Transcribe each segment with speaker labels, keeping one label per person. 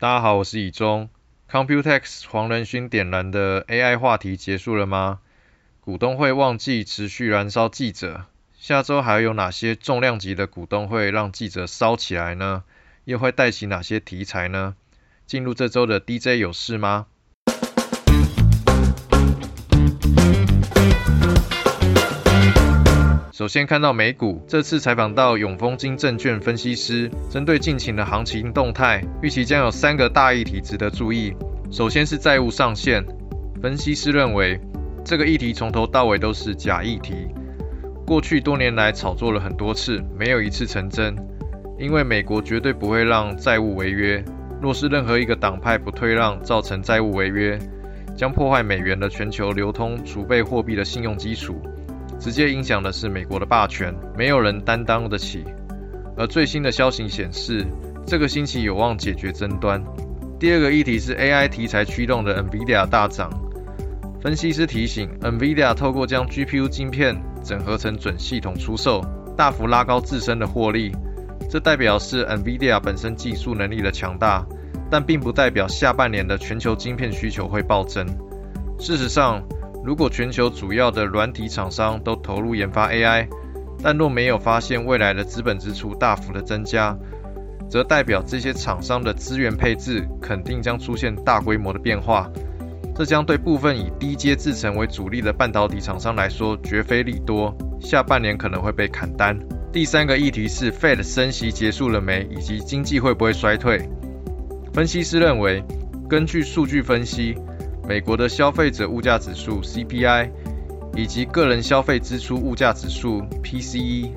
Speaker 1: 大家好，我是以中。Computex 黄仁勋点燃的 AI 话题结束了吗？股东会旺季持续燃烧记者，下周还有哪些重量级的股东会让记者烧起来呢？又会带起哪些题材呢？进入这周的 DJ 有事吗？首先看到美股，这次采访到永丰金证券分析师，针对近期的行情动态，预期将有三个大议题值得注意。首先是债务上限，分析师认为这个议题从头到尾都是假议题，过去多年来炒作了很多次，没有一次成真。因为美国绝对不会让债务违约，若是任何一个党派不退让，造成债务违约，将破坏美元的全球流通储备货币的信用基础。直接影响的是美国的霸权，没有人担当得起。而最新的消息显示，这个星期有望解决争端。第二个议题是 AI 题材驱动的 NVIDIA 大涨。分析师提醒，NVIDIA 透过将 GPU 晶片整合成准系统出售，大幅拉高自身的获利。这代表是 NVIDIA 本身技术能力的强大，但并不代表下半年的全球晶片需求会暴增。事实上，如果全球主要的软体厂商都投入研发 AI，但若没有发现未来的资本支出大幅的增加，则代表这些厂商的资源配置肯定将出现大规模的变化。这将对部分以低阶制程为主力的半导体厂商来说绝非利多，下半年可能会被砍单。第三个议题是 Fed 升息结束了没，以及经济会不会衰退。分析师认为，根据数据分析。美国的消费者物价指数 CPI 以及个人消费支出物价指数 PCE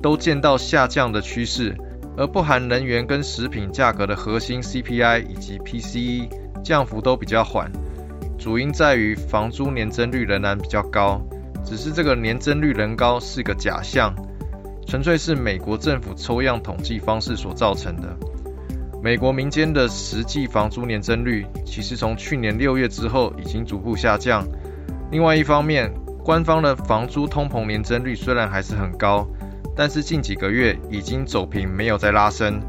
Speaker 1: 都见到下降的趋势，而不含能源跟食品价格的核心 CPI 以及 PCE 降幅都比较缓，主因在于房租年增率仍然比较高，只是这个年增率仍高是个假象，纯粹是美国政府抽样统计方式所造成的。美国民间的实际房租年增率，其实从去年六月之后已经逐步下降。另外一方面，官方的房租通膨年增率虽然还是很高，但是近几个月已经走平，没有再拉升。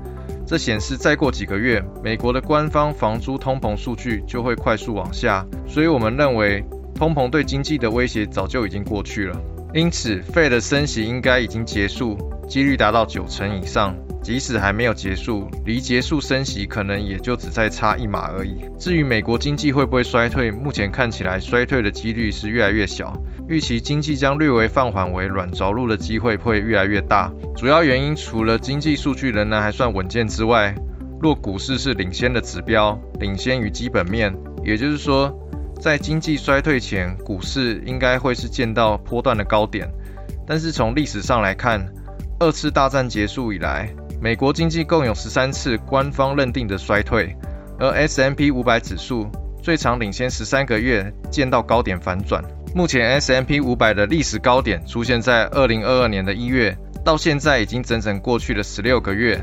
Speaker 1: 这显示再过几个月，美国的官方房租通膨数据就会快速往下。所以我们认为，通膨对经济的威胁早就已经过去了。因此，Fed 升息应该已经结束，几率达到九成以上。即使还没有结束，离结束升息可能也就只再差一码而已。至于美国经济会不会衰退，目前看起来衰退的几率是越来越小，预期经济将略微放缓为软着陆的机会会越来越大。主要原因除了经济数据仍然还算稳健之外，若股市是领先的指标，领先于基本面，也就是说，在经济衰退前，股市应该会是见到波段的高点。但是从历史上来看，二次大战结束以来，美国经济共有十三次官方认定的衰退，而 S M P 五百指数最长领先十三个月见到高点反转。目前 S M P 五百的历史高点出现在二零二二年的一月，到现在已经整整过去了十六个月，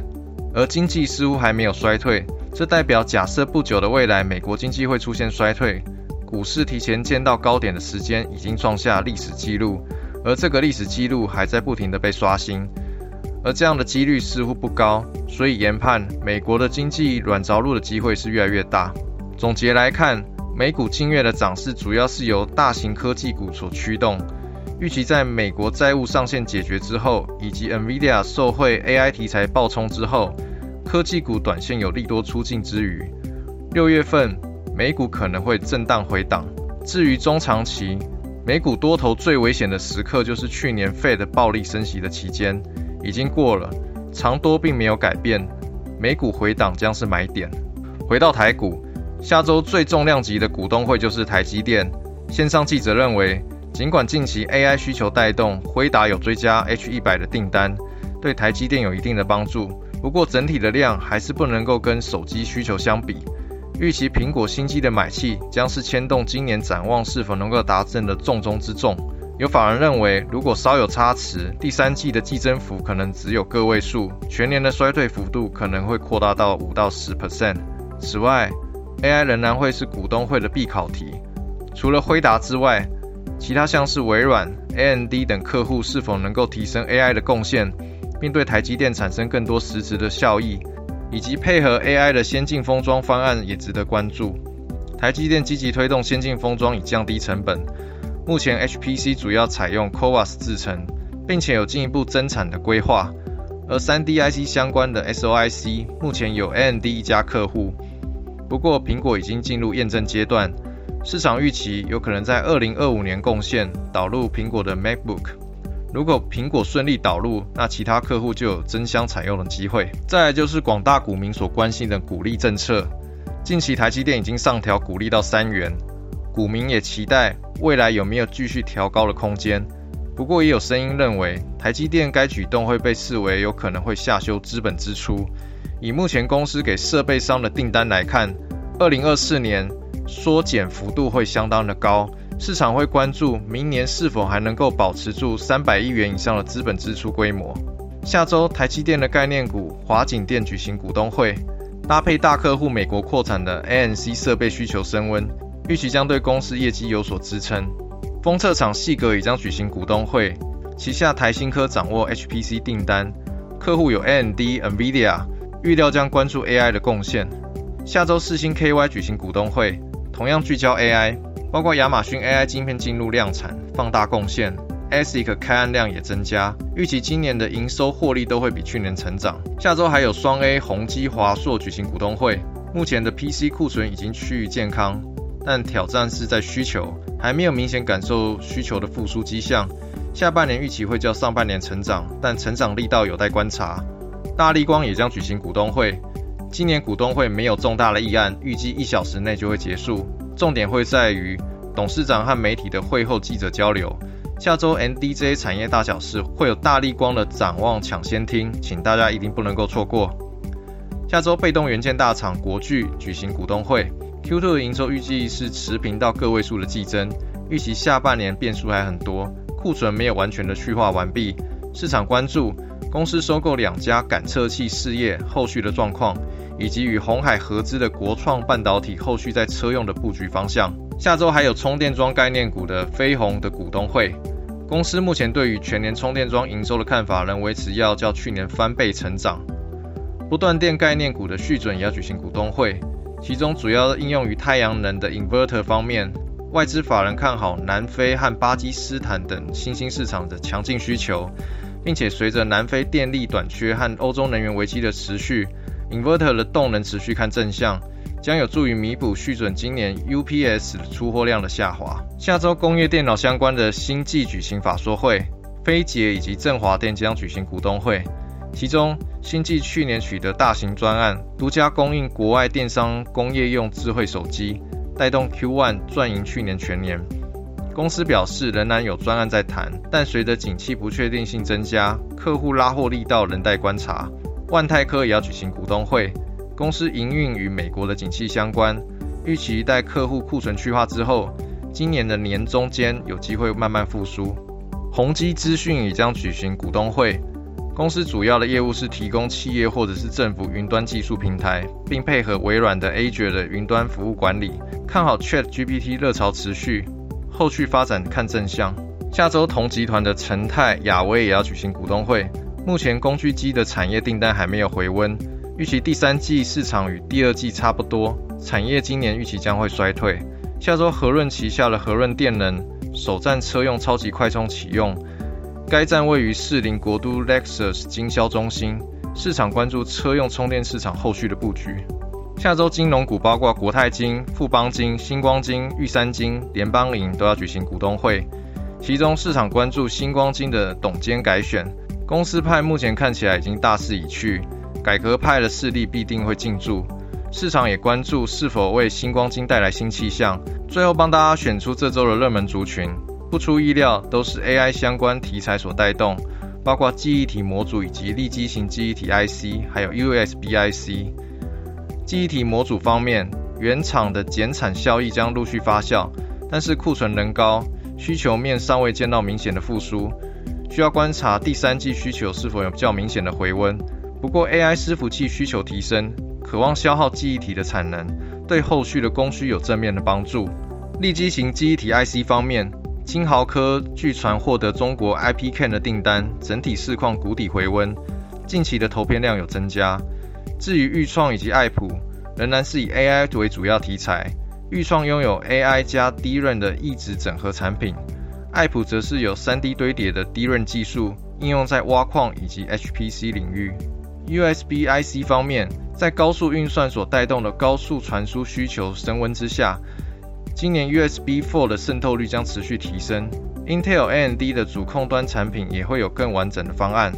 Speaker 1: 而经济似乎还没有衰退。这代表假设不久的未来美国经济会出现衰退，股市提前见到高点的时间已经创下历史纪录，而这个历史纪录还在不停的被刷新。而这样的几率似乎不高，所以研判美国的经济软着陆的机会是越来越大。总结来看，美股近月的涨势主要是由大型科技股所驱动。预期在美国债务上限解决之后，以及 NVIDIA 受惠 AI 题材爆冲之后，科技股短线有利多出尽之余，六月份美股可能会震荡回档。至于中长期，美股多头最危险的时刻就是去年 Fed 暴力升息的期间。已经过了，长多并没有改变，美股回档将是买点。回到台股，下周最重量级的股东会就是台积电。线上记者认为，尽管近期 AI 需求带动，辉达有追加 H 一百的订单，对台积电有一定的帮助，不过整体的量还是不能够跟手机需求相比。预期苹果新机的买气将是牵动今年展望是否能够达成的重中之重。有法人认为，如果稍有差池，第三季的季增幅可能只有个位数，全年的衰退幅度可能会扩大到五到十 percent。此外，AI 仍然会是股东会的必考题。除了辉达之外，其他像是微软、AMD 等客户是否能够提升 AI 的贡献，并对台积电产生更多实质的效益，以及配合 AI 的先进封装方案也值得关注。台积电积极推动先进封装以降低成本，目前 HPC 主要采用 CoWoS 制程，并且有进一步增产的规划。而 3D IC 相关的 SOIC 目前有 AMD 一家客户，不过苹果已经进入验证阶段，市场预期有可能在2025年贡献导入苹果的 MacBook。如果苹果顺利导入，那其他客户就有争相采用的机会。再来就是广大股民所关心的股利政策，近期台积电已经上调股利到三元，股民也期待未来有没有继续调高的空间。不过也有声音认为，台积电该举动会被视为有可能会下修资本支出。以目前公司给设备商的订单来看，二零二四年缩减幅度会相当的高，市场会关注明年是否还能够保持住三百亿元以上的资本支出规模。下周台积电的概念股华景电举行股东会，搭配大客户美国扩产的 ANC 设备需求升温，预期将对公司业绩有所支撑。封测厂细格也将举行股东会，旗下台新科掌握 HPC 订单，客户有 AMD、NVIDIA，预料将关注 AI 的贡献。下周四星 KY 举行股东会，同样聚焦 AI，包括亚马逊 AI 晶片进入量产，放大贡献，ASIC 开案量也增加，预期今年的营收获利都会比去年成长。下周还有双 A 宏基、华硕举行股东会，目前的 PC 库存已经趋于健康。但挑战是在需求，还没有明显感受需求的复苏迹象。下半年预期会较上半年成长，但成长力道有待观察。大力光也将举行股东会，今年股东会没有重大的议案，预计一小时内就会结束。重点会在于董事长和媒体的会后记者交流。下周 NDJ 产业大小事会有大力光的展望抢先听，请大家一定不能够错过。下周被动元件大厂国巨举行股东会。Q2 的营收预计是持平到个位数的季增，预期下半年变数还很多，库存没有完全的去化完毕，市场关注公司收购两家感测器事业后续的状况，以及与红海合资的国创半导体后续在车用的布局方向。下周还有充电桩概念股的飞鸿的股东会，公司目前对于全年充电桩营收的看法仍维持要较去年翻倍成长。不断电概念股的续准也要举行股东会。其中主要应用于太阳能的 inverter 方面，外资法人看好南非和巴基斯坦等新兴市场的强劲需求，并且随着南非电力短缺和欧洲能源危机的持续，inverter 的动能持续看正向，将有助于弥补续准今年 UPS 出货量的下滑。下周工业电脑相关的星际举行法说会，飞捷以及振华电将举行股东会。其中，星际去年取得大型专案，独家供应国外电商工业用智慧手机，带动 Q1 赚赢去年全年。公司表示仍然有专案在谈，但随着景气不确定性增加，客户拉货力道仍待观察。万泰科也要举行股东会，公司营运与美国的景气相关，预期待客户库存去化之后，今年的年中间有机会慢慢复苏。宏基资讯也将举行股东会。公司主要的业务是提供企业或者是政府云端技术平台，并配合微软的 Azure 的云端服务管理。看好 Chat GPT 热潮持续，后续发展看正向。下周同集团的成泰、亚威也要举行股东会。目前工具机的产业订单还没有回温，预期第三季市场与第二季差不多，产业今年预期将会衰退。下周和润旗下的和润电能首站车用超级快充启用。该站位于士林国都 Lexus 经销中心，市场关注车用充电市场后续的布局。下周金融股包括国泰金、富邦金、星光金、玉山金、联邦银都要举行股东会，其中市场关注星光金的董监改选，公司派目前看起来已经大势已去，改革派的势力必定会进驻，市场也关注是否为星光金带来新气象。最后帮大家选出这周的热门族群。不出意料，都是 AI 相关题材所带动，包括记忆体模组以及立基型记忆体 IC，还有 USB IC。记忆体模组方面，原厂的减产效益将陆续发酵，但是库存仍高，需求面尚未见到明显的复苏，需要观察第三季需求是否有较明显的回温。不过 AI 伺服器需求提升，渴望消耗记忆体的产能，对后续的供需有正面的帮助。立基型记忆体 IC 方面，金豪科据传获得中国 IP Can 的订单，整体市况谷底回温，近期的投片量有增加。至于裕创以及爱普，仍然是以 AI 为主要题材。裕创拥有 AI 加低润的异质整合产品，爱普则是有 3D 堆叠的低润技术，应用在挖矿以及 HPC 领域。USB IC 方面，在高速运算所带动的高速传输需求升温之下，今年 USB 4的渗透率将持续提升。Intel AMD 的主控端产品也会有更完整的方案。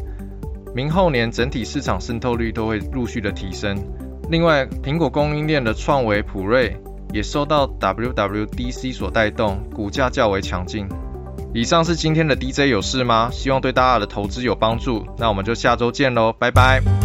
Speaker 1: 明后年整体市场渗透率都会陆续的提升。另外，苹果供应链的创维、普瑞也受到 WWDC 所带动，股价较为强劲。以上是今天的 DJ 有事吗？希望对大家的投资有帮助。那我们就下周见喽，拜拜。